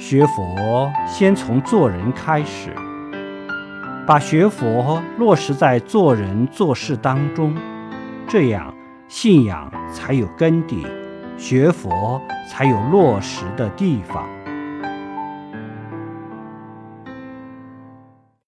学佛先从做人开始把学佛落实在做人做事当中这样信仰才有根底学佛才有落实的地方。